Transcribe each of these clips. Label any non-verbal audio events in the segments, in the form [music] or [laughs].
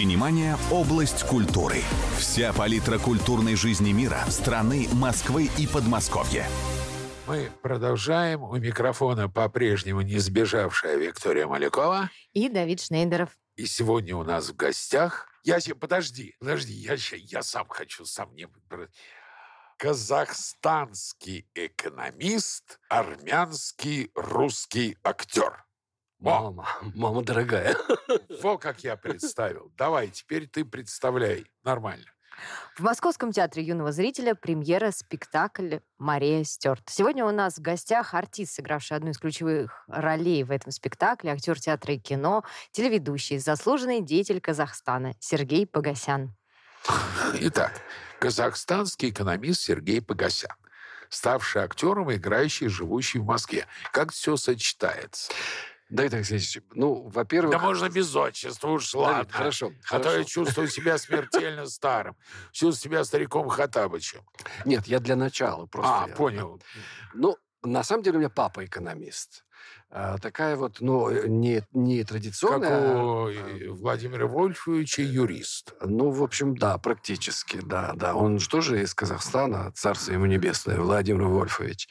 Синемания – область культуры. Вся палитра культурной жизни мира, страны, Москвы и Подмосковья. Мы продолжаем. У микрофона по-прежнему не сбежавшая Виктория Малякова. И Давид Шнейдеров. И сегодня у нас в гостях... Я себе... Подожди, подожди, я, я сам хочу сам не... Казахстанский экономист, армянский русский актер. Мама, [laughs] мама дорогая. [laughs] Во как я представил. Давай, теперь ты представляй. Нормально. В Московском театре юного зрителя премьера спектакль «Мария Стюарт». Сегодня у нас в гостях артист, сыгравший одну из ключевых ролей в этом спектакле, актер театра и кино, телеведущий, заслуженный деятель Казахстана Сергей Погосян. Итак, казахстанский экономист Сергей Погосян ставший актером, играющий, живущий в Москве. Как все сочетается? Давид Алексеевич, ну, во-первых... Да можно без отчества, уж ладно. Давид, хорошо, А хорошо. то я чувствую себя смертельно старым. Чувствую себя стариком Хатабычем. Нет, я для начала просто. А, я- понял. Ну, на самом деле у меня папа экономист. А, Такая вот, ну, не, не Как традиционная. у а, э, Владимира Вольфовича юрист. Ну, в общем, да, практически, да, да. Он же тоже из Казахстана, царство ему небесное, Владимир Вольфович.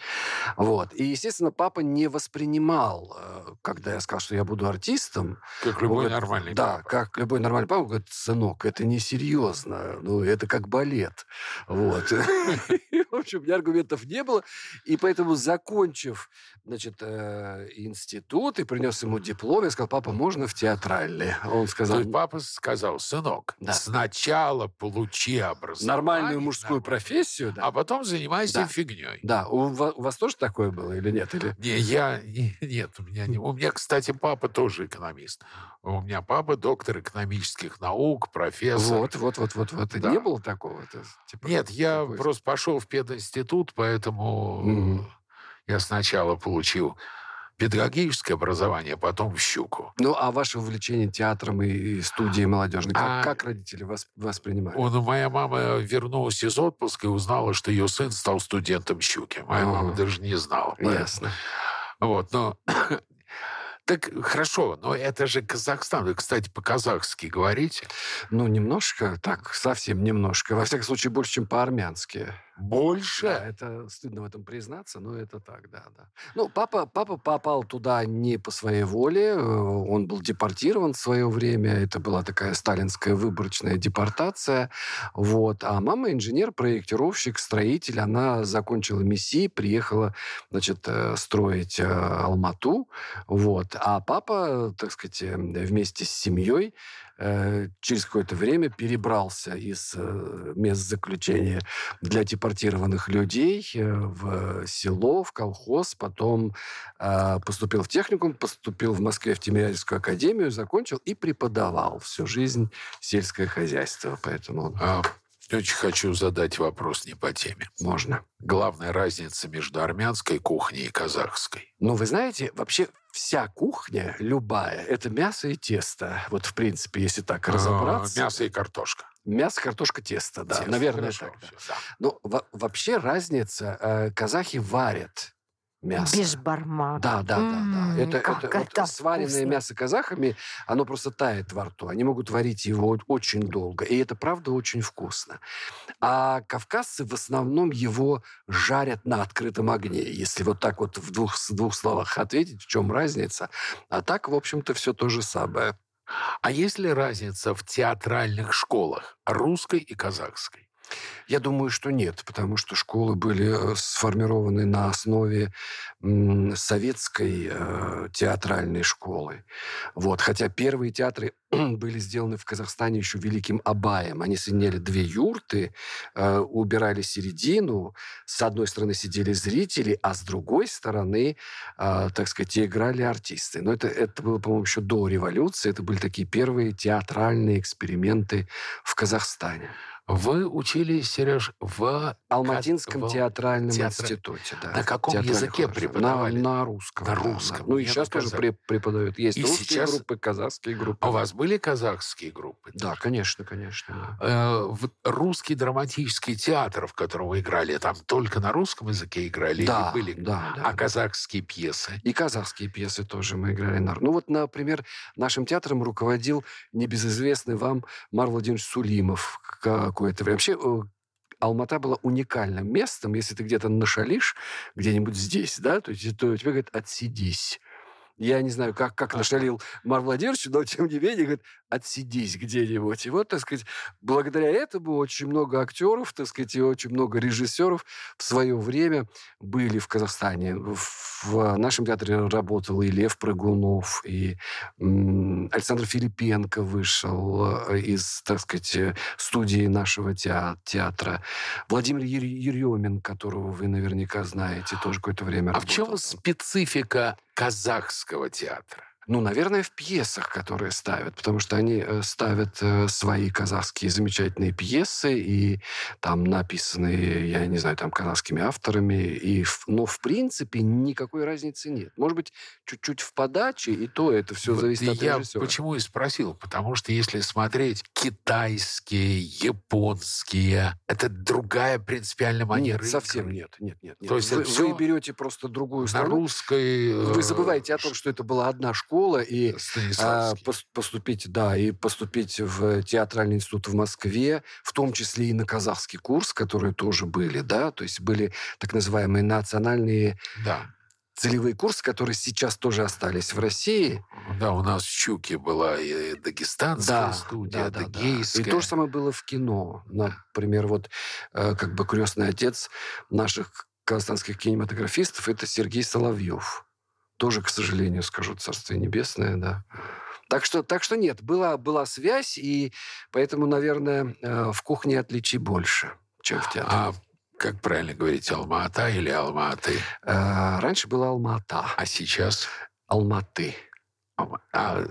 Вот. И, естественно, папа не воспринимал, э, когда я сказал, что я буду артистом. Как любой говорит, нормальный Да, папа. как любой нормальный папа, говорит, сынок, это несерьезно, ну, это как балет. Вот. [laughs] В общем, у меня аргументов не было, и поэтому, закончив, значит, э, институт и принес ему диплом, я сказал, папа, можно в театральный? Он То сказал, есть папа сказал, сынок, Да. сначала получи образование. нормальную мужскую нормально, профессию, да. А потом занимайся Да. фигней. Да, у, у вас тоже такое было или нет? Или... Не, я... не- Нет, у меня не... У меня, кстати, папа тоже экономист. У меня папа доктор экономических наук, профессор. Вот, вот, вот, вот, вот. Да. Не было такого? Типа, Нет, я такой- просто пошел в пединститут, поэтому Мгм. я сначала получил педагогическое образование, потом в щуку. Ну, а ваше увлечение театром и, студией молодежной, как, А- как родители вас воспринимали? Он, моя мама вернулась из отпуска и узнала, что ее сын стал студентом щуки. Моя Ага. мама даже не знала. Ясно. Вот, но... [coughs] Так хорошо, но это же Казахстан. Вы, кстати, по-казахски говорите. Ну, немножко, так, совсем немножко. Во всяком случае, больше, чем по-армянски. Больше? Да, это стыдно в этом признаться, но это так, да, да. Ну, папа, папа попал туда не по своей воле, э, он был депортирован в свое время, это была такая сталинская выборочная депортация, вот. А мама инженер, проектировщик, строитель, она закончила МИСИ, приехала, значит, э, строить э, Алмату, вот. А папа, так сказать, вместе с семьей через какое-то время перебрался из э, мест заключения для депортированных людей э, в село, в колхоз, потом э, поступил в техникум, поступил в Москве в Тимирязевскую академию, закончил и преподавал всю жизнь сельское хозяйство, поэтому он- А, очень хочу задать вопрос не по теме. можно. Главная разница между армянской кухней и казахской. Но вы знаете, вообще вся кухня, любая, это мясо и тесто. Вот, в принципе, если так разобраться. А, Мясо и картошка. Мясо, картошка, тесто, да. Тесто, Наверное, хорошо, так. да. всё, да. Ну, во- вообще разница. э, казахи варят мясо. Бешбармак. Да, да, да, М, да. Это, как это вот это сваренное вкусно. мясо казахами, оно просто тает во рту. Они могут варить его очень долго. И это, правда, очень вкусно. А кавказцы в основном его жарят на открытом огне. Если вот так вот в двух, с двух словах ответить, в чем разница. А так, в общем-то, все то же самое. А есть ли разница в театральных школах русской и казахской? Я думаю, что нет, потому что школы были э, сформированы на основе советской э, театральной школы. Вот. Хотя первые театры [clears throat] были сделаны в Казахстане еще великим Абаем. Они соединяли две юрты, э, убирали середину. С одной стороны сидели зрители, а с другой стороны, э, так сказать, и играли артисты. Но это, это было, по-моему, еще до революции. Это были такие первые театральные эксперименты в Казахстане. Вы учились, Сереж, в... Алматинском в- театральном театра- институте, да. На каком языке преподавали? На, на русском. На русском. Ну и сейчас тоже преподают. Есть И русские сейчас- группы, казахские группы. А у вас были казахские группы? Да, конечно, конечно. да. Э, в русский драматический театр, в котором вы играли, там только на русском языке играли? Да, или были? да, да, а да. казахские пьесы? И казахские пьесы тоже мы играли. на- Ну вот, например, нашим театром руководил небезызвестный вам Мар Владимирович Сулимов какое-то время. Вообще, э, Алмата была уникальным местом. Если ты где-то нашалишь, где-нибудь здесь, да, то, то тебе говорят «отсидись». Я не знаю, как, как нашалил Мар Владимирович, но тем не менее, говорит, отсидись где-нибудь. И вот, так сказать, благодаря этому очень много актеров, так сказать, и очень много режиссеров в свое время были в Казахстане. В, нашем театре работал и Лев Прыгунов, и Александр Филипенко вышел э, из, так сказать, э, студии нашего теа- театра. Владимир Ер- Еремин, которого вы наверняка знаете, тоже какое-то время А в чем работал. специфика казахского театра? Ну, наверное, в пьесах, которые ставят, потому что они э, ставят э, свои казахские замечательные пьесы, и там написанные, я не знаю, там казахскими авторами, и, но в принципе никакой разницы нет. Может быть, чуть-чуть в подаче, и то это все Вот зависит от я режиссера. почему и спросил, потому что если смотреть китайские, японские, это другая принципиальная манера Нет, совсем нет, нет, нет. нет. То есть вы, вы берете просто другую На страну, русской... вы э, забываете о том, что это была одна школа, и а, поступить, да, и поступить в театральный институт в Москве, в том числе и на казахский курс, которые тоже были, да, то есть были так называемые национальные Да. целевые курсы, которые сейчас тоже остались в России. Да, у нас в Чуке была и дагестанская Да, студия, да, да, да. И то же самое было в кино. Например, вот э, как бы крестный отец наших казахстанских кинематографистов это Сергей Соловьев. Тоже, к сожалению, скажу, Царствие Небесное, да. Так что, так что нет, была, была связь, и поэтому, наверное, э, в кухне отличий больше, чем в театре. А как правильно говорить, Алма-Ата или Алма-Аты? Э, раньше была Алмата, А сейчас? Алматы. Алма- А,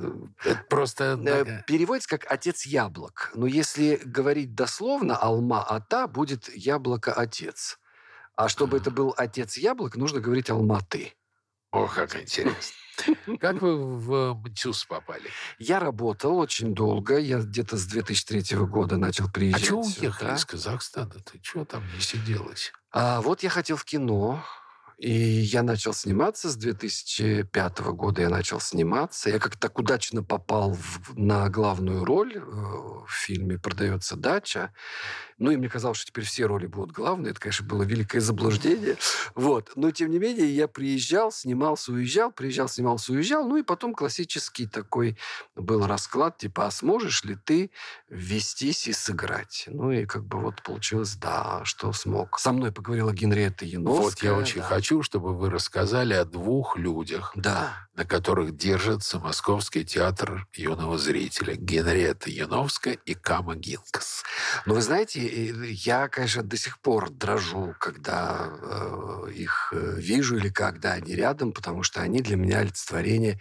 это просто... Э, Переводится как «отец яблок». Но если говорить дословно, «алма-ата» будет «яблоко-отец». А чтобы это был «отец яблок», нужно говорить «алматы». О, как интересно. Как вы в МТЮС попали? Я работал очень долго. Я где-то с 2003 года начал А приезжать чего сюда. уехали из Казахстана? Ты что там не сиделось? А вот я хотел в кино, и я начал сниматься с 2005 года. Я начал сниматься. Я как-то так удачно попал в- на главную роль э, в фильме «Продается дача». Ну, и мне казалось, что теперь все роли будут главные. Это, конечно, было великое заблуждение. Вот. Но, тем не менее, я приезжал, снимался, уезжал, приезжал, снимался, уезжал. Ну, и потом классический такой был расклад, типа, а сможешь ли ты ввестись и сыграть? Ну, и как бы вот получилось, да, что смог. Со мной поговорила Генриетта Яновская. Вот я очень да. хочу, чтобы вы рассказали о двух людях, Да. на которых держится Московский театр юного зрителя. Генриетта Яновская и Кама Гинкас. Но вы знаете, я, конечно, до сих пор дрожу, когда э, их э, вижу или когда они рядом, потому что они для меня олицетворение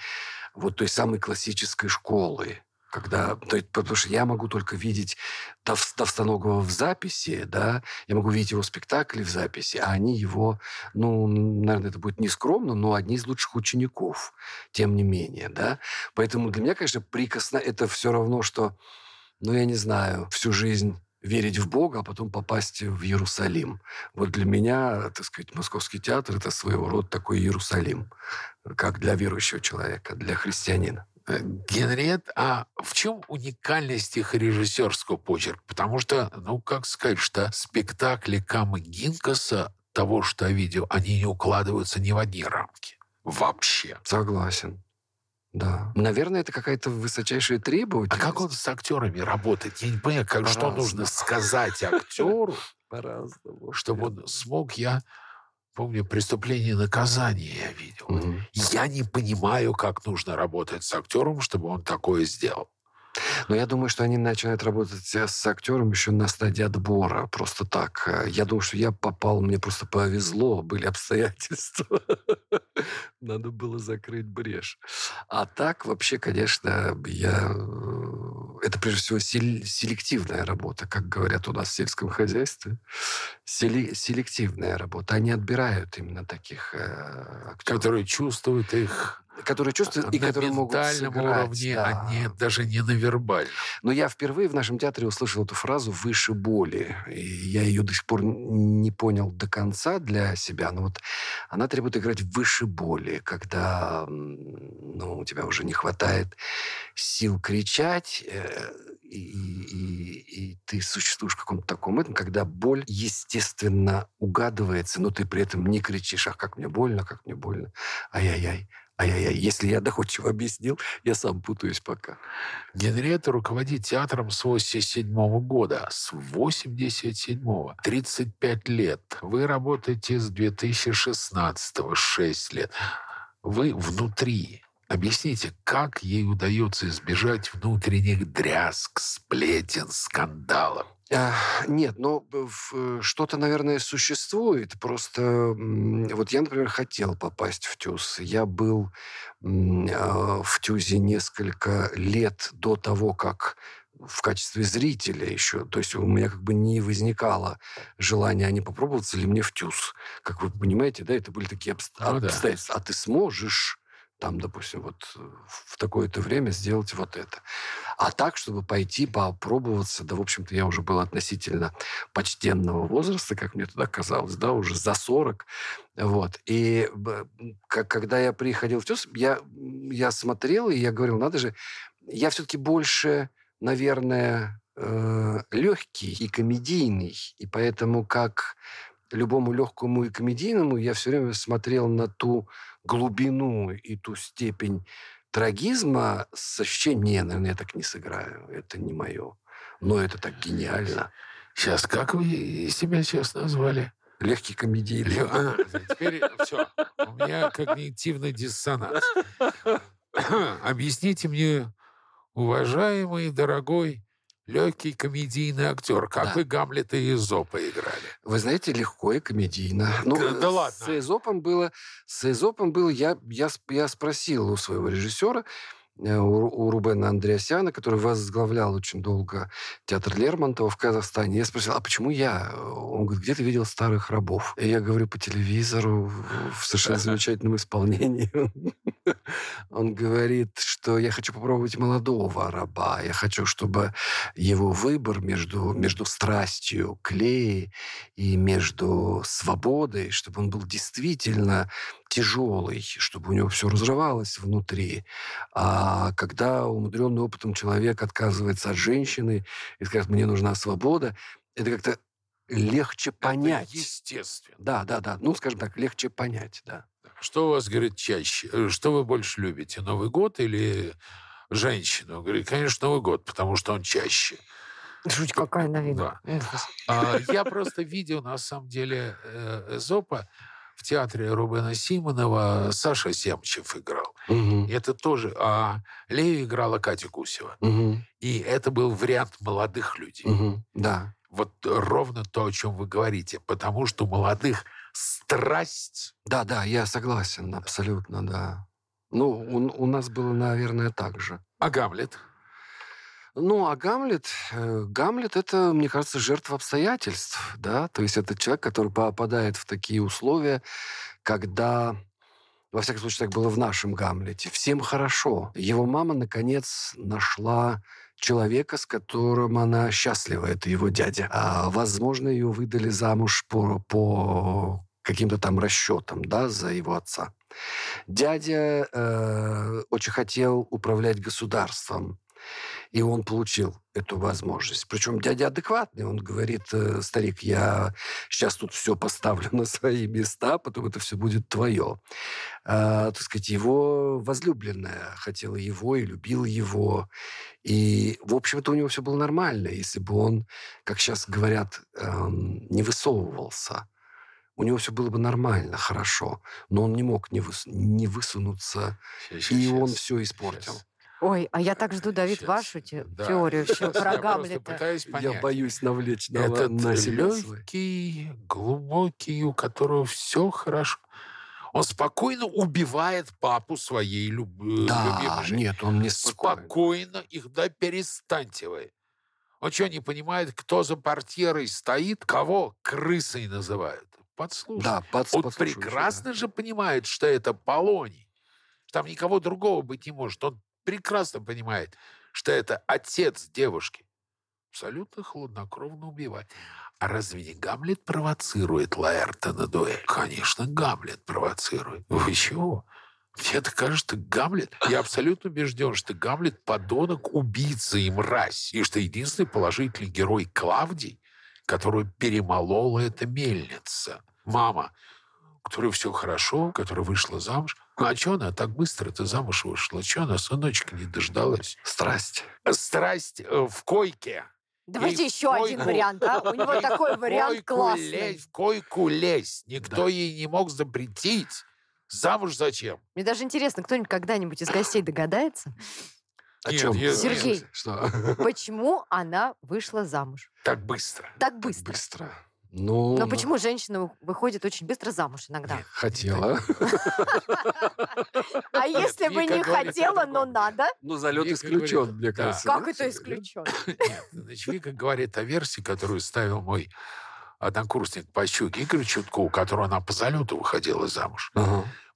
вот той самой классической школы. Когда, то есть, потому что я могу только видеть Тов- Товстоногова в записи, да, я могу видеть его спектакли в записи, а они его, ну, наверное, это будет нескромно, но одни из лучших учеников, тем не менее, да. Поэтому для меня, конечно, прикосно это все равно, что, ну, я не знаю, всю жизнь верить в Бога, а потом попасть в Иерусалим. Вот для меня, так сказать, Московский театр – это своего рода такой Иерусалим, как для верующего человека, для христианина. Э, Генриет, а в чем уникальность их режиссерского почерка? Потому что, ну, как сказать, что спектакли Камы Гинкаса, того, что я видел, они не укладываются ни в одни рамки. Вообще. Согласен. Да. Наверное, это какая-то высочайшая А требовательность. как он с актерами работает? Я не понимаю, как, что нужно сказать актеру, [laughs] чтобы он смог, я помню, «Преступление и наказание» я видел. Мгм. Я не понимаю, как нужно работать с актером, чтобы он такое сделал. Но я думаю, что они начинают работать э, с актером еще на стадии отбора. Просто так. Э, Я думаю, что я попал, мне просто повезло, были обстоятельства. [laughs] Надо было закрыть брешь. А так, вообще, конечно, я... это прежде всего селективная работа, как говорят у нас в сельском хозяйстве. Сели, селективная работа. Они отбирают именно таких э, актеров. Которые чувствуют их которые чувствуют и которые могут сыграть. уровне, да. а не, даже не на вербальном. Но я впервые в нашем театре услышал эту фразу «выше боли». И я ее до сих пор не понял до конца для себя. Но вот она требует играть выше боли, когда ну, у тебя уже не хватает сил кричать, э, и, и, и ты существуешь в каком-то таком этом, когда боль, естественно, угадывается, но ты при этом не кричишь, ах, как мне больно, как мне больно, ай-яй-яй, Ай-яй-яй, если я доходчиво объяснил, я сам путаюсь пока. Генриетта руководит театром с 87 -го года. С 87-го. 35 лет. Вы работаете с 2016-го, 6 лет. Вы внутри. Объясните, как ей удается избежать внутренних дрязг, сплетен, скандалов? Нет, но э, что-то, наверное, существует. Просто вот я, например, хотел попасть в ТЮЗ. Я был а, в ТЮЗе несколько лет до того, как в качестве зрителя еще. То есть у меня как бы не возникало желания, а не попробоваться ли мне в ТЮЗ. Как вы понимаете, да, это были такие обстоятельства. Ну, да. А ты сможешь там, допустим, вот э, в такое-то время сделать вот это. А так, чтобы пойти попробоваться, да, в общем-то, я уже был относительно почтенного возраста, как мне тогда казалось, да, уже за 40. Вот. И как, когда я приходил в ТЮЗ, я, я смотрел, и я говорил, надо же, я все-таки больше, наверное, э, легкий и комедийный. И поэтому, как любому легкому и комедийному, я все время смотрел на ту глубину и ту степень трагизма с ощущением, не, наверное, я так не сыграю, это не мое. Но это так гениально. Сейчас, как вы себя сейчас назвали? Легкий комедийный. А, теперь все. У меня когнитивный диссонанс. [laughs] Объясните мне, уважаемый, дорогой, легкий комедийный актер. Как да. вы Гамлета и Эзопа играли? Вы знаете, легко и комедийно. Ну, да, да ладно. С Эзопом было... С Эзопом было... Я, я, я спросил у своего режиссера, у, Рубена Андреасяна, который возглавлял очень долго театр Лермонтова в Казахстане. Я спросил, а почему я? Он говорит, где ты видел старых рабов? И я говорю, по телевизору, в совершенно [laughs] замечательном исполнении. Он говорит, что я хочу попробовать молодого раба. Я хочу, чтобы его выбор между, между страстью к Лее и между свободой, чтобы он был действительно тяжелый, чтобы у него все разрывалось внутри. А когда умудренный опытом человек отказывается от женщины и скажет, мне нужна свобода, это как-то легче понять. Это естественно. Да, да, да. Ну, скажем так, легче понять, да. Что у вас, говорит, чаще? Э, что вы больше любите, Новый год или женщину? Говорит, конечно, Новый год, потому что он чаще. Жуть какая, наверное. Да. А, [laughs] я просто видел, на самом деле, э, Эзопа в театре Рубена Симонова Саша Семчев играл. Угу. Это тоже... А Лею играла Катя Гусева. Угу. И это был вариант молодых людей. Угу. Да. Вот ровно то, о чем вы говорите. Потому что у молодых страсть... Да, да, я согласен, абсолютно, да. Ну, у, у нас было, наверное, так же. А Гамлет? Ну, а Гамлет, э, Гамлет это, мне кажется, жертва обстоятельств, да, то есть это человек, который попадает в такие условия, когда, во всяком случае, так было в нашем Гамлете, всем хорошо. Его мама, наконец, нашла человека, с которым она счастлива, это его дядя. А, возможно, ее выдали замуж по, по каким-то там расчетам, да, за его отца. Дядя э, очень хотел управлять государством, и он получил эту возможность. Причем дядя адекватный. Он говорит, «Э, старик, я сейчас тут все поставлю [laughs] на свои места, потом это все будет твое. А, так сказать, его возлюбленная хотела его и любила его. И, в общем-то, у него все было нормально, если бы он, как сейчас говорят, эм, не высовывался. У него все было бы нормально, хорошо. Но он не мог не, выс... не высунуться, сейчас, и сейчас, он все испортил. Сейчас. Ой, а я так жду, Давид, Сейчас. вашу те- да. теорию все [laughs] про Я Гамлета. Я боюсь навлечь на, Этот на себя легкий, глубокий, у которого все хорошо. Он спокойно убивает папу своей люб... э, Да, любимой жены. нет, он не спокоен. Спокойно их, да перестаньте вы. Он что, не понимает, кто за портьерой стоит, кого крысой называют? Подслушай. Да, под, Он прекрасно же понимает, что это Полоний. Там никого другого быть не может. Он прекрасно понимает, что это отец девушки. Абсолютно хладнокровно убивать. А разве не Гамлет провоцирует Лаэрта на дуэль? Конечно, Гамлет провоцирует. Вы чего? Мне это кажется, Гамлет... Я абсолютно убежден, что Гамлет подонок, убийца и мразь. И что единственный положительный герой Клавдий, которую перемолола эта мельница. Мама, которой все хорошо, которая вышла замуж. Ну, а что она так быстро-то замуж вышла? Что она сыночка не дождалась? Страсть. Страсть э, в койке. Давайте Ей еще в один койку. вариант, а? У него такой вариант койку классный. лезь, в койку лезь. Никто ей не мог запретить. Замуж зачем? Мне даже интересно, кто-нибудь когда-нибудь из гостей догадается, О Нет, чем? я- Сергей. Что? почему она вышла замуж? Так быстро. Так быстро. Быстро. Ну, Но ну, почему женщина выходит очень быстро замуж иногда? Хотела. А если бы не хотела, но надо? Ну, залет исключен, мне кажется. Как это исключен? Нет, значит, Вика говорит о версии, которую ставил мой однокурсник по щуке Игорь Чутко, у которого она по залету выходила замуж.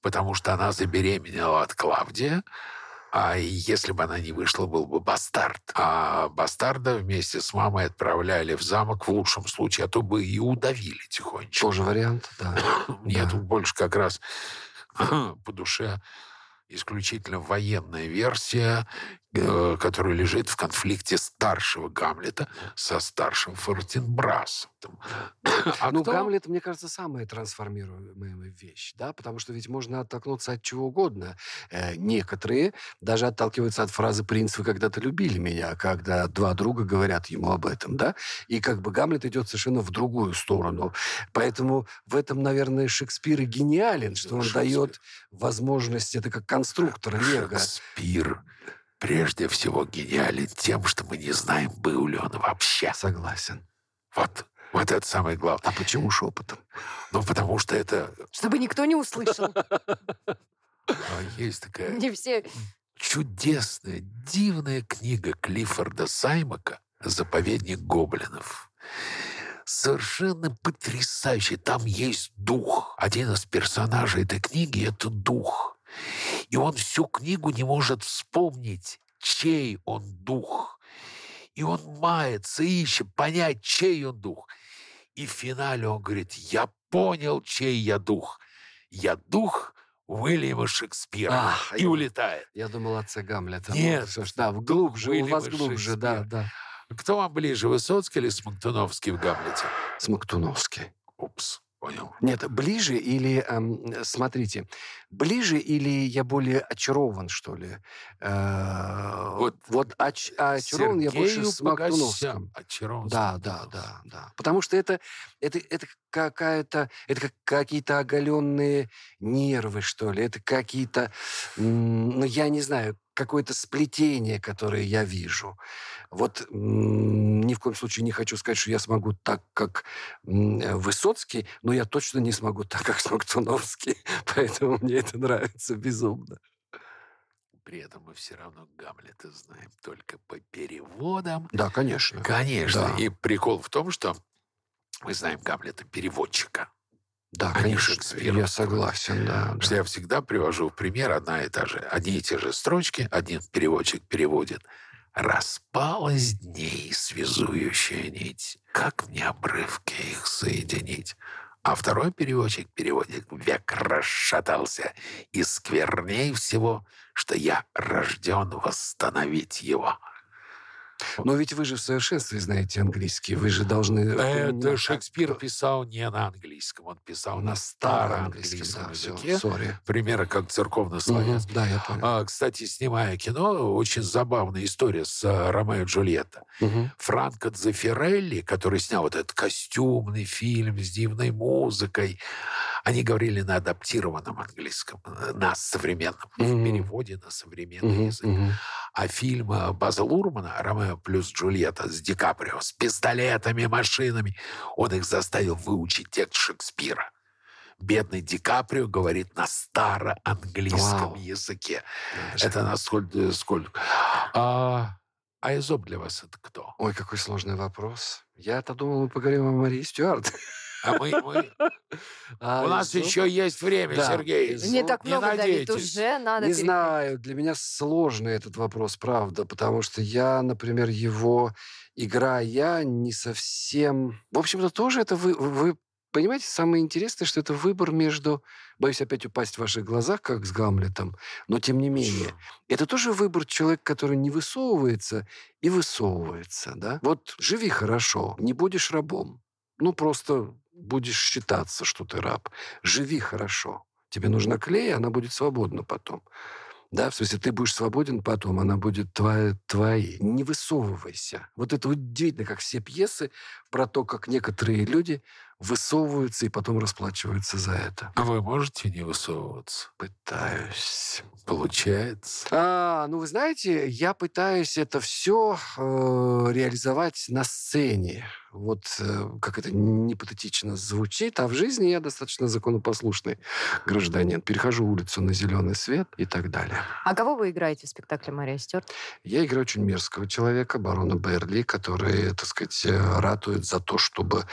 Потому что она забеременела от Клавдия, а если бы она не вышла, был бы бастард. А бастарда вместе с мамой отправляли в замок в лучшем случае, а то бы и удавили тихонечко. Тоже вариант, да. [coughs] Мне Да. тут больше как раз [coughs] по душе исключительно военная версия, э, которая лежит в конфликте старшего Гамлета со старшим Фортенбрасом. [coughs] А ну, кто? Гамлет, мне кажется, самая трансформируемая вещь, да, потому что ведь можно оттолкнуться от чего угодно. Э, некоторые даже отталкиваются от фразы «принц, вы когда-то любили меня», когда два друга говорят ему об этом, да, и как бы Гамлет идет совершенно в другую сторону. Поэтому в этом, наверное, Шекспир и гениален, что он Шекспир. дает возможность, это как конструктор [coughs] Лего. Шекспир прежде всего гениален тем, что мы не знаем, был ли он вообще. Согласен. Вот, вот это самое главное. А почему шепотом? Ну, потому что это Чтобы никто не услышал. а, есть такая Не все... чудесная, дивная книга Клиффорда Саймака «Заповедник гоблинов». Совершенно потрясающий. Там есть дух. Один из персонажей этой книги — это дух. И он всю книгу не может вспомнить, чей он дух. И он мается, ищет понять, чей он дух. И в финале он говорит, я понял, чей я дух. Я дух Уильяма Шекспира. Ах, и я- улетает. Я думал отца Гамлета. Нет, Ну, что ж, да, глубже, у вас Уильяма глубже, да, да. Кто вам ближе, Высоцкий или Смоктуновский в «Гамлете»? Смоктуновский. Упс, понял. Нет, ближе или, эм, смотрите, ближе или я более очарован, что ли? Э, Вот вот оч- а очарован я больше Сергею с Мактуновским. Очарован Да, да, да, да. Потому что это, это, это какая-то, это как какие-то оголенные нервы, что ли. Это какие-то, ну, я не знаю, какое-то сплетение, которое я вижу. Вот ни в коем случае не хочу сказать, что я смогу так, как э, Высоцкий, но я точно не смогу так, как Смоктуновский. [laughs] Поэтому мне это нравится безумно. При этом мы все равно Гамлета знаем только по переводам. Да, конечно. Конечно. Да. И прикол в том, что мы знаем Гамлета переводчика. Да, а не конечно. Шекспира. Я согласен, да. Что да. я всегда привожу в пример одна и та же. Одни и те же строчки, один переводчик переводит. Распалась дней связующая нить. Как мне обрывки их соединить? А второй переводчик переводит «Век расшатался, и скверней всего, что я рожден восстановить его». Но ведь вы же в совершенстве знаете английский. Вы же должны... Это понимать, Шекспир писал не на английском, он писал на староанглийском, языке. сори. Примеры как церковно-славянский. Да, я понял. А, кстати, снимая кино, очень забавная история с а, Ромео и Джульетта. Франко Дзефирелли, который снял вот этот костюмный фильм с дивной музыкой, они говорили на адаптированном английском, э, на современном, в переводе на современный язык. А фильм э, База Лурмана «Ромео плюс Джульетта» с Ди Каприо, с пистолетами, машинами, он их заставил выучить текст Шекспира. бедный Ди Каприо говорит на староанглийском Вау. языке. Же. Это насколько... Сколько? А, а Эзоп для вас это кто? Ой, какой сложный вопрос. Я-то думал, мы поговорим о Марии Стюарт. А мы, мы- [laughs] А у нас Эзоп? еще есть время, Да, Сергей. Эзоп. Не так Не много, Давид, надейтесь. уже надо... Не переходить. знаю, для меня сложный этот вопрос, правда, потому что я, например, его играя не совсем... В общем-то, тоже это вы, вы понимаете, самое интересное, что это выбор между... Боюсь опять упасть в ваших глазах, как с Гамлетом, но тем не менее. Это тоже выбор человека, который не высовывается и высовывается, да? Вот живи хорошо, не будешь рабом. Ну, просто будешь считаться, что ты раб. Живи хорошо. Тебе нужна клей, она будет свободна потом. Да, в смысле, ты будешь свободен потом, она будет твоя, твоей. Не высовывайся. Вот это удивительно, как все пьесы про то, как некоторые люди высовываются и потом расплачиваются за это. А вы можете не высовываться? Пытаюсь. Получается. А, ну вы знаете, я пытаюсь это все реализовать на сцене. Вот э, как это не патетично звучит, а в жизни я достаточно законопослушный гражданин. Перехожу улицу на зеленый свет и так далее. А кого вы играете в спектакле «Мария Стюарт»? Я играю очень мерзкого человека, барона Берли, который, так сказать, э, ратует за то, чтобы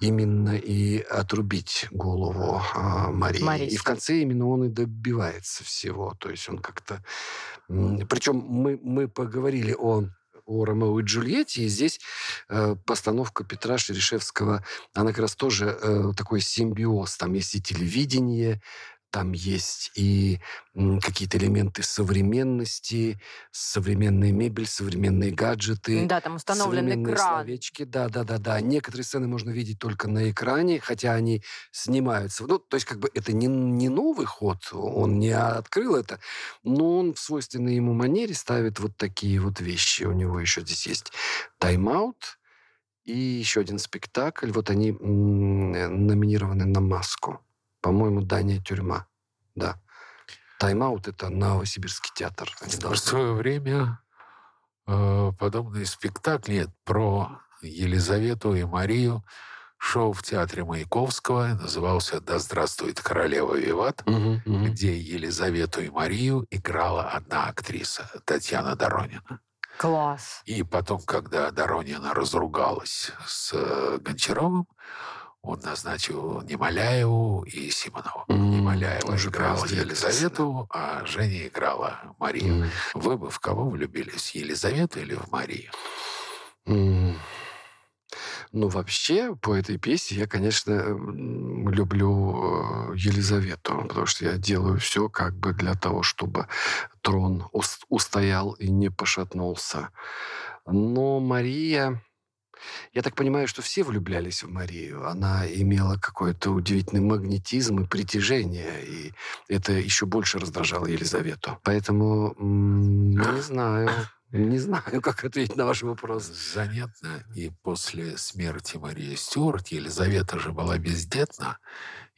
именно и отрубить голову а, Марии. Марии и в конце именно он и добивается всего. То есть он как-то... Причем мы, мы поговорили о о Ромео и Джульетте, и здесь э, постановка Петра Шерешевского, она как раз тоже э, такой симбиоз. Там есть и телевидение, там есть и какие-то элементы современности, современная мебель, современные гаджеты. Да, там установлен современные экран. словечки. Да, да, да, да. Некоторые сцены можно видеть только на экране, хотя они снимаются. Ну, то есть, как бы это не, не новый ход, он не открыл это, но он в свойственной ему манере ставит вот такие вот вещи. У него еще здесь есть тайм-аут и еще один спектакль. Вот они м, номинированы на маску. По-моему, Дания тюрьма. Да. Тайм-аут — это Новосибирский театр. Они В должны- свое время э, подобные спектакли про Елизавету и Марию шоу в театре Маяковского назывался «Да здравствует королева Виват», Мгм, мгм. где Елизавету и Марию играла одна актриса, Татьяна Доронина. Класс. И потом, когда Доронина разругалась с э, Гончаровым, он назначил Немоляеву и Симонову. М, Немоляева уже играла Елизавету, а Женя играла Марию. М. Вы бы в кого влюбились? Елизавету или в Марию? М. Ну, вообще, по этой песне я, конечно, люблю э, Елизавету, потому что я делаю все как бы для того, чтобы трон ус- устоял и не пошатнулся. Но Мария... Я так понимаю, что все влюблялись в Марию. Она имела какой-то удивительный магнетизм и притяжение, и это еще больше раздражало Елизавету. Поэтому не [laughs] знаю, не знаю, [laughs] как ответить на ваш вопрос. Занятно. И после смерти Марии Стюарт Елизавета же была бездетна.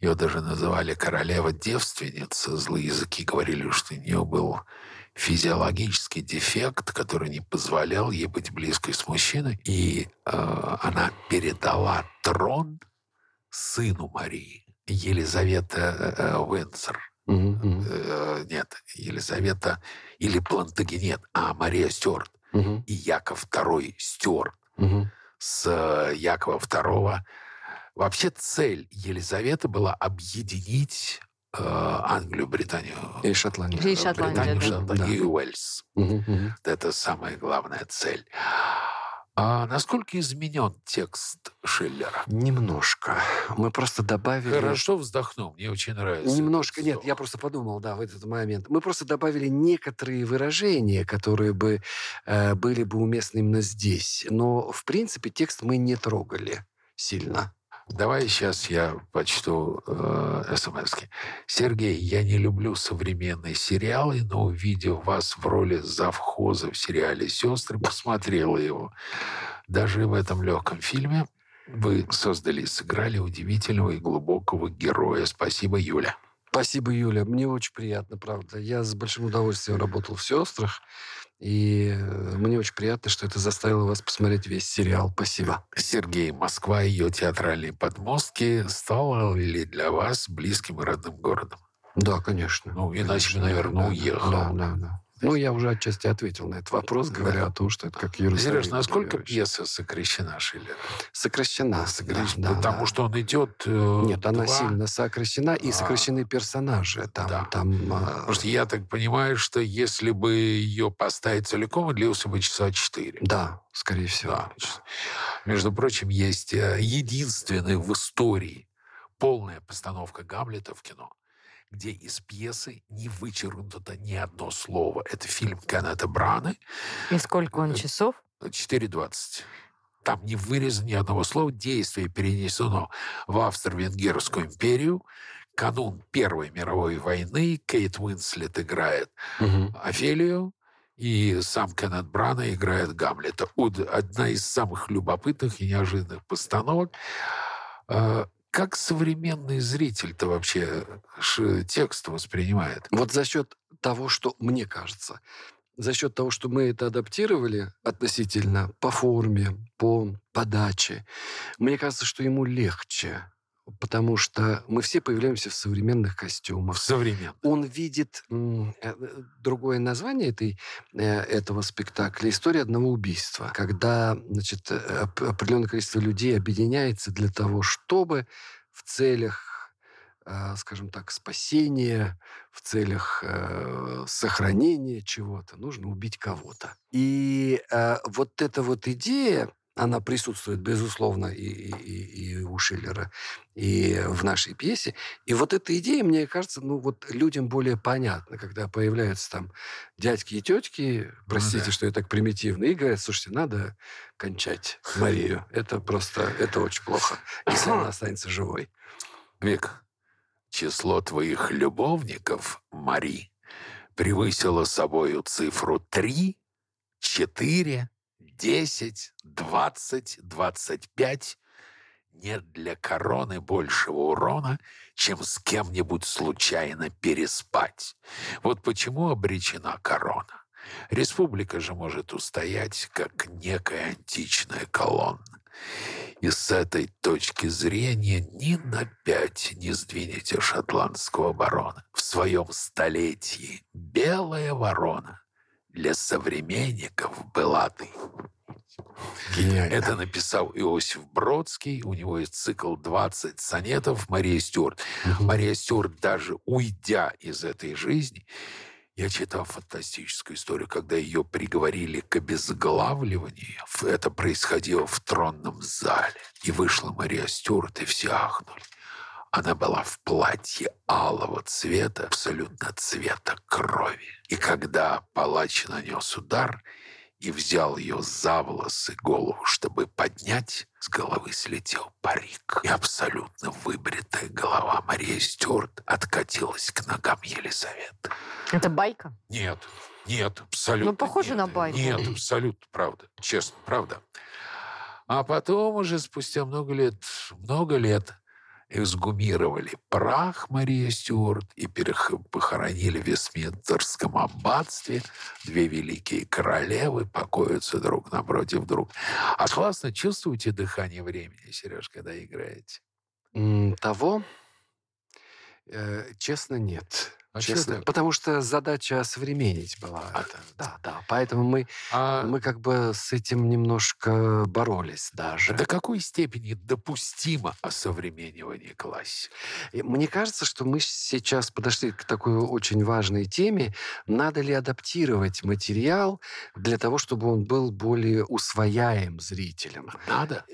Ее даже называли королева-девственница. Злые языки говорили, что у нее был физиологический дефект, который не позволял ей быть близкой с мужчиной. И э, она передала трон сыну Марии, Елизавета э, э, Мгм, Э, нет, Елизавета или Плантагенет, а Мария Стюарт мгм, и Яков II Стюарт мгм. с э, Якова II. Вообще цель Елизаветы была объединить э, Англию, Британию. И Шотландия. И Шотландия, Британию, да. Шотландию Да. и Уэльс. Мгм, мгм. Это самая главная цель. А насколько изменен текст Шиллера? Немножко. Мы просто добавили... Хорошо вздохнул, мне очень нравится. Немножко, нет, я просто подумал, да, в этот момент. Мы просто добавили некоторые выражения, которые бы э, были бы уместны именно здесь. Но, в принципе, текст мы не трогали сильно. Давай сейчас я почту э, смс-ки. Сергей, я не люблю современные сериалы, но увидев вас в роли завхоза в сериале «Сестры», посмотрела его. Даже в этом легком фильме вы создали сыграли удивительного и глубокого героя. Спасибо, Юля. Спасибо, Юля. Мне очень приятно, правда. Я с большим удовольствием работал в «Сестрах». И э, мне очень приятно, что это заставило вас посмотреть весь сериал. Спасибо. Сергей, Москва, ее театральные подмостки стала ли для вас близким и родным городом? Да, конечно. Ну, иначе Конечно, бы, наверное, да, уехал. Да, да, да. Ну, я уже отчасти ответил на этот вопрос, говоря Да. о том, что это как Иерусалим. Сереж, насколько Владимирович. пьеса сокращена Шиллера? Сокращена. Сокращена, да, потому да. что он идет... э, Нет, она два- сильно сокращена, и А. сокращены персонажи. Там, Да. там, а, Потому что я так понимаю, что если бы ее поставить целиком, длился бы часа четыре. Да, скорее всего. Да. Между прочим, есть э, единственная в истории полная постановка Гамлета в кино, где из пьесы не вычеркнуто ни одно слово. Это фильм Кеннета Браны И сколько он Э, часов? 4.20. Там не вырезано ни одного слова. Действие перенесено в Австро-Венгерскую империю. Канун Первой мировой войны. Кейт Уинслет играет Мгм. Офелию, и сам Кеннет Брана играет Гамлета. Одна из самых любопытных и неожиданных постановок. Как современный зритель-то вообще ш- текст воспринимает? Вот за счет того, что, мне кажется, за счет того, что мы это адаптировали относительно по форме, по подаче, мне кажется, что ему легче, потому что мы все появляемся в современных костюмах. современном. Он видит э, э, другое название этой, э, этого спектакля «История одного убийства», когда значит, оп- определенное количество людей объединяется для того, чтобы в целях, скажем так, спасения, в целях э, сохранения чего-то нужно убить кого-то. И э, вот эта вот идея, она присутствует, безусловно, и, и- и- у Шиллера, и в нашей пьесе. И вот эта идея, мне кажется, ну вот людям более понятна, когда появляются там дядьки и тетки, простите, да. что я так примитивно, и говорят, слушайте, надо кончать Марию. Это просто, это очень плохо, если она останется живой. Вик, число твоих любовников, Мари, превысило собою цифру 3, 4, 10, 20, 25. Нет для короны большего урона, чем с кем-нибудь случайно переспать. Вот почему обречена корона. Республика же может устоять, как некая античная колонна. И с этой точки зрения ни на пять не сдвинете шотландского барона. В своем столетии белая ворона для современников была ты. Гениально. Это написал Иосиф Бродский. У него есть цикл 20 сонетов Мария Стюарт. Мгм. Мария Стюарт, даже уйдя из этой жизни, я читал фантастическую историю, когда ее приговорили к обезглавливанию. Это происходило в тронном зале. И вышла Мария Стюарт, и все ахнули. Она была в платье алого цвета, абсолютно цвета крови. И когда палач нанес удар и взял ее за волосы голову, чтобы поднять, с головы слетел парик. И абсолютно выбритая голова Марии Стюарт откатилась к ногам Елизаветы. Это байка? Нет, нет, абсолютно Ну, похоже нет. на байку. Нет, абсолютно правда. Честно, правда. А потом уже спустя много лет, много лет эксгумировали прах Марии Стюарт и похоронили в Вестминстерском аббатстве. Две великие королевы покоятся друг напротив друга. А классно чувствуете дыхание времени, Сереж, когда играете? Того, э, честно, нет. А честно. так? Потому что задача осовременить была. А, это. Да, да. Поэтому мы, А мы как бы с этим немножко боролись даже. до какой степени допустимо осовременивание классики? Мне кажется, что мы сейчас подошли к такой очень важной теме. Надо ли адаптировать материал для того, чтобы он был более усвояем зрителям? Надо?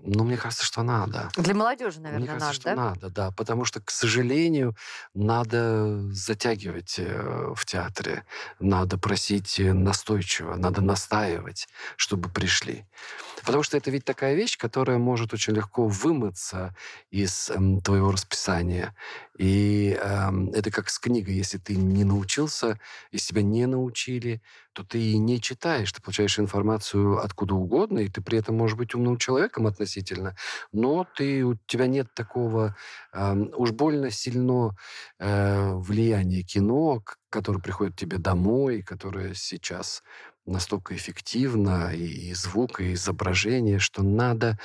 Э, Ну, мне кажется, что надо. Для молодежи, наверное, Мне кажется, надо, что да? надо, да. Потому что, к сожалению, надо затягивать э, в театре. Надо просить э, настойчиво, надо настаивать, чтобы пришли. Потому что это ведь такая вещь, которая может очень легко вымыться из эм, твоего расписания. И эм, это как с книгой. Если ты не научился, если тебя не научили, то ты и не читаешь. Ты получаешь информацию откуда угодно, и ты при этом можешь быть умным человеком относительно, но ты, у тебя нет такого эм, уж больно сильно э, влияния кино, которое приходит тебе домой, которое сейчас настолько эффективно, и, и звук, и изображение, что надо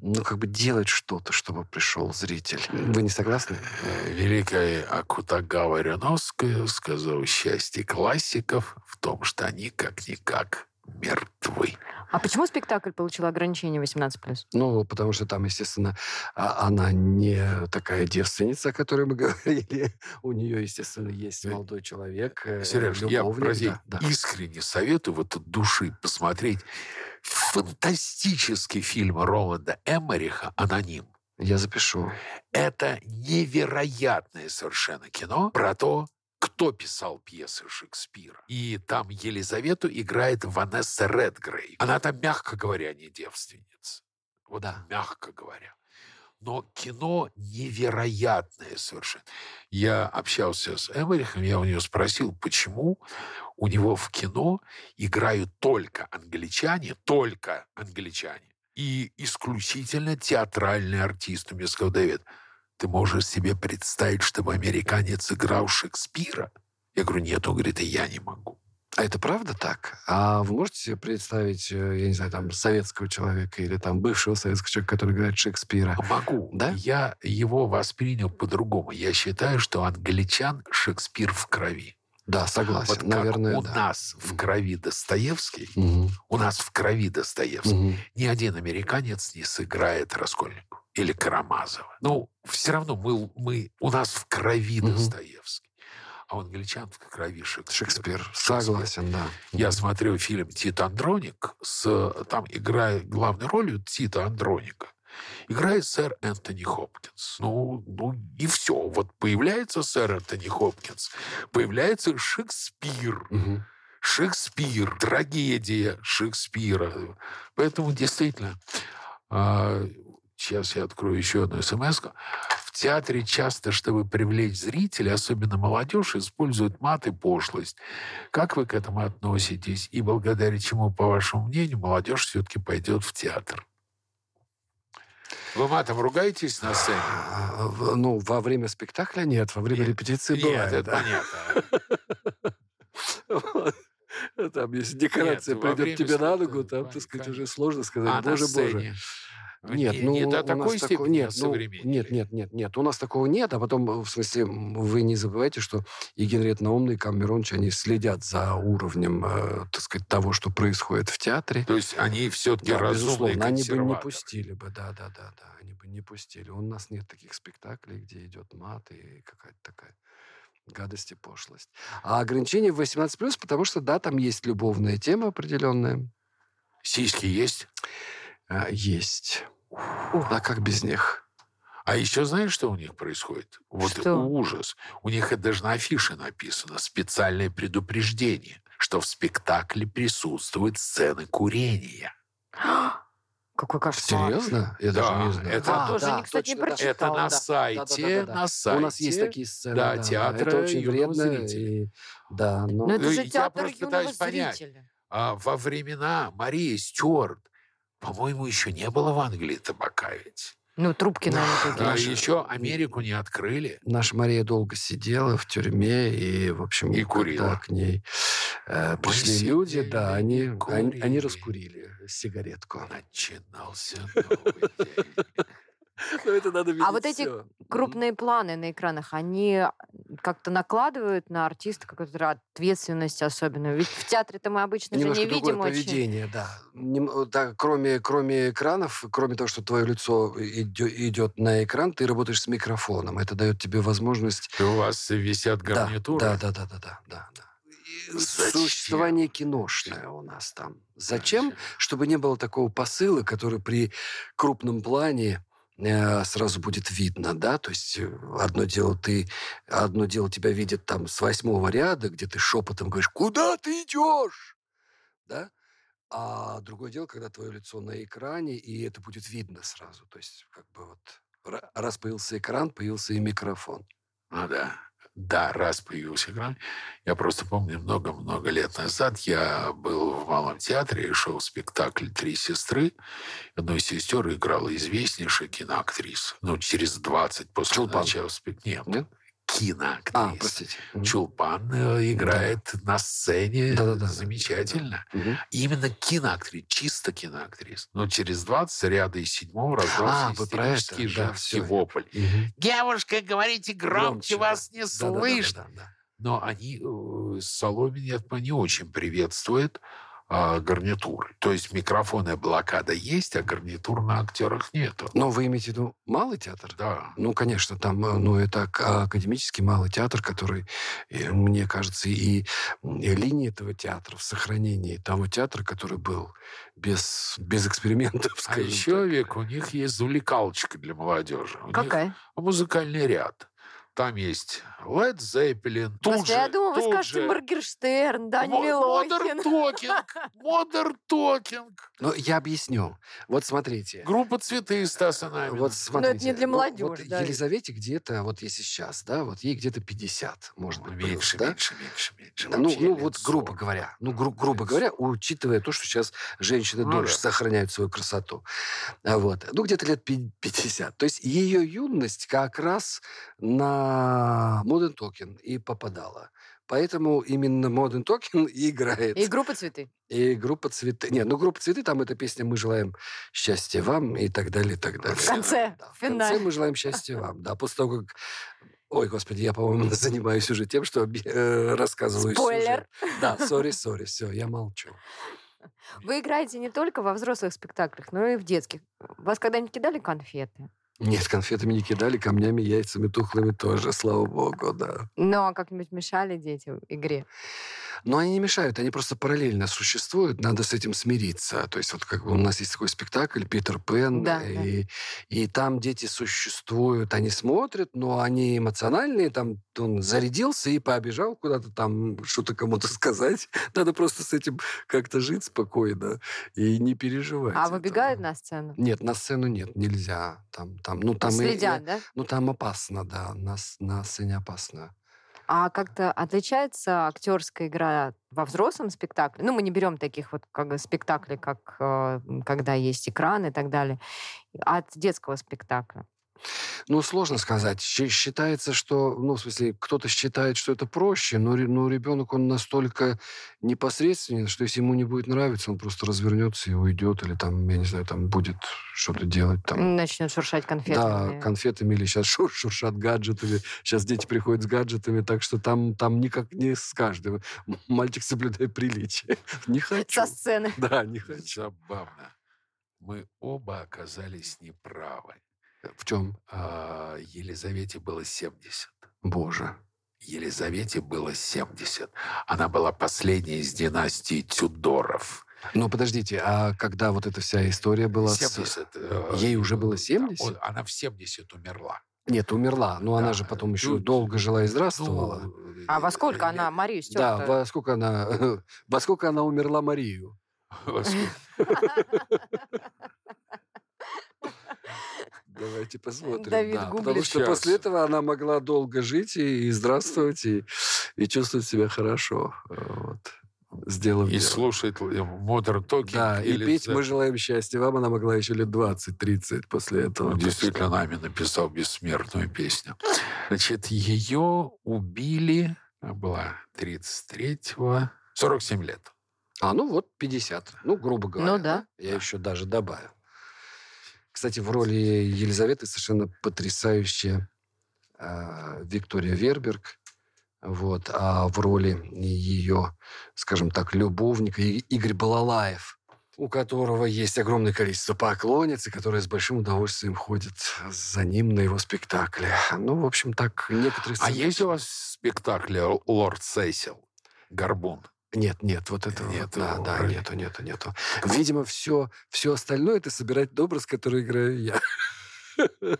ну, как бы делать что-то, чтобы пришел зритель. Вы не согласны? Э, Великая Акутагава Ряновская сказала, счастье классиков в том, что они как-никак мертвы. А почему спектакль получил ограничение 18+. Ну, потому что там, естественно, а- она не такая девственница, о которой мы [laughs] говорили. У нее, естественно, есть Э, молодой человек, э, Сереж, я прости, да, да. искренне советую вот от души посмотреть фантастический фильм Роланда Эммериха «Аноним». Я запишу. Это невероятное совершенно кино про то, кто писал пьесы Шекспира. И там Елизавету играет Ванесса Редгрей. Она там, мягко говоря, не девственница. Вот Да. мягко говоря. Но кино невероятное совершенно. Я общался с Эмерихом, я у него спросил, почему у него в кино играют только англичане, только англичане, и исключительно театральные артисты. Мне сказал, Дэвид, ты можешь себе представить, чтобы американец играл Шекспира? Я говорю, нет, он говорит, и я не могу. А это правда так? А вы можете себе представить, э, я не знаю, там, советского человека или там бывшего советского человека, который играет Шекспира? Могу. Да? Я его воспринял по-другому. Я считаю, что англичан Шекспир в крови. Да, согласен. Вот Наверное, у да. нас в крови Достоевский, Мгм. у нас в крови Достоевский, Мгм. ни один американец не сыграет Раскольникова или Карамазова. Ну, все равно мы, мы, у нас в крови Мгм. Достоевский, а у англичан в крови Шекспир. Шекспир. Согласен, да. Я смотрел фильм «Тит Андроник», с, там играет главной ролью Тита Андроника. Играет сэр Энтони Хопкинс. Ну, ну и все. Вот появляется сэр Энтони Хопкинс, появляется Шекспир. Мгм. Шекспир, трагедия Шекспира. Поэтому действительно, а, сейчас я открою еще одну смс -ку. В театре часто, чтобы привлечь зрителей, особенно молодежь, используют мат и пошлость. Как вы к этому относитесь? И благодаря чему, по вашему мнению, молодежь все-таки пойдет в театр? Вы матом ругаетесь на сцене? Ну, во время спектакля нет, во время Нет. репетиции Нет, бывает. это да. понятно. [laughs] Там, если декорация время тебе на ногу, там, так сказать, уже сложно сказать, А боже, боже. Нет, не, ну, не до такой тако- степени нет, ну, современника. нет, нет, нет, нет. У нас такого нет, а потом, в смысле, вы не забывайте, что и Генриет Наумный, и Камеронович, они следят за уровнем, э, так сказать, того, что происходит в театре. То есть они все-таки Да, разумные безусловно, они бы не пустили бы, да, да, да, да, они бы не пустили. У нас нет таких спектаклей, где идет мат и какая-то такая гадость и пошлость. А ограничение в 18+, потому что, да, там есть любовная тема определенная. Сиськи есть? А, есть. Ух. А как без них? А еще знаешь, что у них происходит? Вот Что? ужас. У них это даже на афише написано. Специальное предупреждение, что в спектакле присутствуют сцены курения. Какой кошмар. Серьезно? Я Да, даже не знаю. это А, тоже никто не точно, да. прочитал. Это на да. сайте, Да-да-да-да-да. на сайте. У нас есть такие сцены. да, да, театра Это очень юного вредно. зрителя. и- Да, но... Но это Ну, же я театр просто юного пытаюсь понять. зрителя. А во времена Марии Стюарт, по-моему, еще не было в Англии табака ведь. Ну, трубки, наверное, А еще Америку не открыли. Наша Мария долго сидела в тюрьме, и, в общем, И курила. к ней э, Мы пришли люди, да, сидели они, они, курили. они раскурили сигаретку. Начинался новый день. [laughs] Ну, это надо А вот эти Крупные планы на экранах, они как-то накладывают на артиста какую-то ответственность особенную. Ведь в театре-то мы обычно же Немножко не другое видим очень. поведение, да. Нем- э, так, кроме, кроме экранов, кроме того, что твое лицо идё- идет на экран, ты работаешь с микрофоном. Это дает тебе возможность... У вас висят Да, гарнитуры. Да, да, да, да, да, да. да. Зачем? Существование киношное у нас там. Зачем? Чтобы не было такого посыла, который при крупном плане э, сразу будет видно, да, то есть э, одно дело ты, одно дело тебя видит там с восьмого ряда, где ты шепотом говоришь, куда ты идешь, да, А другое дело, когда твое лицо на экране, и это будет видно сразу. То есть, как бы вот, ра- раз появился экран, появился и микрофон. Ну да. Да, раз появился экран. Я просто помню, много-много лет назад я был в Малом театре и шел спектакль «Три сестры». Одной из сестер играла известнейшая киноактриса. Ну, через 20 после Чулпан. начала спектакля. Нет, Нет? Киноактриса. А, простите. Чулпан э, играет на сцене Да-да-да. замечательно. Мгм. Именно киноактрис, чисто киноактрис. Но через 20 ряда из седьмого А, раздался это, истерический да, женский всё. вопль. Мгм. Девушка, говорите громче, Громче, вас да. не Да-да-да-да-да, слышно. да. Но они, э, Соломин, я не очень приветствует а, гарнитуры. То есть микрофонная блокада есть, а гарнитур на актерах нету. Но вы имеете в виду малый театр? Да. Ну, конечно, там, э, ну, это ак- академический малый театр, который, э, мне кажется, и, и линия этого театра в сохранении того театра, который был без, без экспериментов, А еще, так. Век, у них есть завлекалочка для молодежи. У них Какая? музыкальный ряд. Там есть Led Zeppelin. Тут Господи, же, я думала, вы тут скажете же Моргенштерн, Дани Мо- Милохин. Talking. Modern Talking. Но я объясню. Вот смотрите. Группа «Цветы» Стаса Намина. Вот смотрите. не для ну, молодежи, вот да. Елизавете где-то, вот если сейчас, да, вот ей где-то 50, может быть, плюс, меньше, да? меньше, меньше, меньше. Ну, Вообще ну вот грубо 40. говоря, ну гру- грубо говоря, учитывая то, что сейчас женщины Ну дольше да. сохраняют свою красоту, вот, ну где-то лет пи- 50. То есть ее юность как раз на Modern Talking и попадала. Поэтому именно Modern Talking [laughs] и играет. И группа «Цветы». И группа «Цветы». Нет, ну группа «Цветы», там эта песня «Мы желаем счастья вам» и так далее, и так далее. В конце, Да, в в конце финале. «Мы желаем счастья [laughs] вам». Да, после того, как... Ой, господи, я, по-моему, [laughs] занимаюсь уже тем, что э, рассказываю Спойлер. сюжет. Да, сори, сори, все, я молчу. Вы играете не только во взрослых спектаклях, но и в детских. Вас когда-нибудь кидали конфеты? Нет, конфетами не кидали, камнями, яйцами, тухлыми тоже, слава богу, да. Ну, а как-нибудь мешали детям игре? Но они не мешают, они просто параллельно существуют, надо с этим смириться. То есть вот как бы у нас есть такой спектакль «Питер Пен», Да, и, и там дети существуют, они смотрят, но они эмоциональные, там он зарядился и побежал куда-то там что-то кому-то [laughs] сказать. Надо просто с этим как-то жить спокойно и не переживать. А выбегают на сцену? Нет, на сцену нет, нельзя. Там, там, ну, там и- Следят, да? ну, там опасно, да, на, на сцене опасно. А как-то отличается актерская игра во взрослом спектакле? Ну, мы не берем таких вот как спектаклей, как э, когда есть экран и так далее, от детского спектакля. Ну, сложно сказать. Считается, что, ну, в смысле, кто-то считает, что это проще, но, но ребенок, он настолько непосредственен, что если ему не будет нравиться, он просто развернется и уйдет, или там, я не знаю, там будет что-то делать. Там. Начнет шуршать Да, конфетами. конфетами или сейчас шур, шуршат гаджетами. Сейчас дети приходят с гаджетами, так что там, там никак не с каждым. Мальчик соблюдает приличие. [laughs] Не хочу. Со сцены. Да, не хочу. Забавно. Мы оба оказались неправы. В чем? А, Елизавете было 70. Боже. Елизавете было 70. Она была последней из династии Тюдоров. Ну, подождите, а когда вот эта вся история была... с- 70. э, Ей уже было да, 70? он- Она в 70 умерла. Нет, умерла. Но она Да, же потом еще ну, долго жила и здравствовала. Ну, А во сколько э, она Марию да, стерта? во сколько она... [laughs] Во сколько она умерла Марию? [laughs] [laughs] Давайте посмотрим. Давид да, потому что после этого она могла долго жить и, и здравствовать, и, и чувствовать себя хорошо. э, Вот. Сделав И дело. слушать Modern Talking. Да, и или петь The- «Мы желаем счастья вам» она могла еще лет 20-30 после этого. Так действительно что- нами написал бессмертную песню. Значит, ее убили, она была 33-го, 47 лет. А, ну вот 50. Ну, грубо говоря. Ну да. Я еще даже добавил. Кстати, в роли Елизаветы совершенно потрясающая э, Виктория Верберг. Вот. А в роли ее, скажем так, любовника Игорь Балалаев, у которого есть огромное количество поклонниц, и которые с большим удовольствием ходят за ним на его спектакле. Ну, в общем, так некоторые... А есть у вас спектакль «Лорд Сесил»? Горбун. Нет, нет, вот этого Нет, вот, да, да, нету, нету, нету. Видимо, все, все остальное это собирать образ, который играю я. [laughs]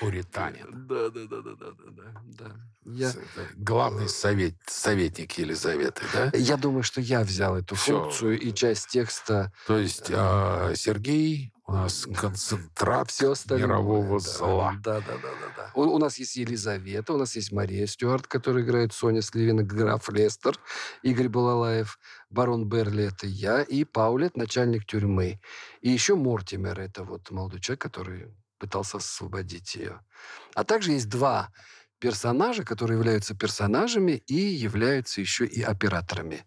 Пуританин. Да, да, да, да, да, да, да. Я, Главный совет, советник Елизаветы, да? я думаю, что я взял эту Всё. функцию и часть текста, То есть а, Сергей у нас [laughs] концентрат все остальное. мирового да. зла. Да, да, да, да, да. У, у нас есть Елизавета, у нас есть Мария Стюарт, которая играет Соня Сливина, граф Лестер, Игорь Балалаев, барон Берли, это я, и Паулет, начальник тюрьмы. И еще Мортимер, это вот молодой человек, который пытался освободить ее. А также есть два персонажа, которые являются персонажами и являются еще и операторами.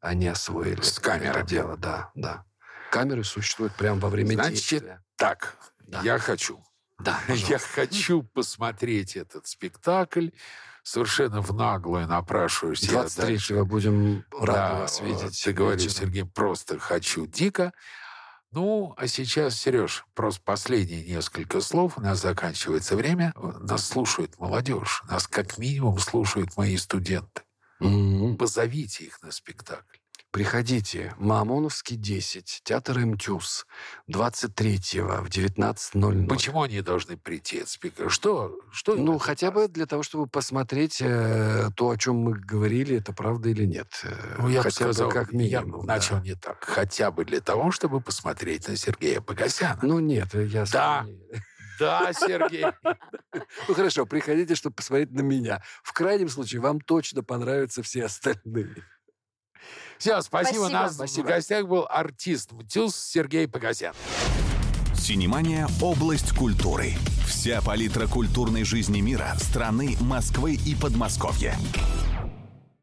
Они освоили С камерами. это дело, да, да. Камеры существуют прямо во время Значит, действия. Так, Да. я хочу. Да, [laughs] Я пожалуйста. хочу посмотреть этот спектакль. Совершенно в наглую напрашиваюсь. я дальше. 23-го будем рады Да, вас видеть. Ты говоришь. Сергей, просто хочу дико. Ну, а сейчас, Сереж, просто последние несколько слов. У нас заканчивается время. Нас слушает молодежь. Нас как минимум слушают мои студенты. Мгм. Позовите их на спектакль. Приходите. Мамоновский 10. Театр МТЮС. 23-го в 19.00. Почему они должны прийти? спектакль? Что? что Ну, хотя бы для того, чтобы посмотреть э, то, о чем мы говорили, это правда или нет. Э, Ну, я бы хотя сказал, бы как я минимум. бы да. начал не так. Хотя бы для того, чтобы посмотреть на Сергея Погосяна. Ну, нет, я... Да. [laughs] Да, Сергей. [laughs] Ну, хорошо, приходите, чтобы посмотреть на меня. В крайнем случае, вам точно понравятся все остальные. Все, спасибо. Спасибо. У нас Спасибо. в гостях был артист МТЮС Сергей Погосян. Синемания – область культуры. Вся палитра культурной жизни мира, страны, Москвы и Подмосковья.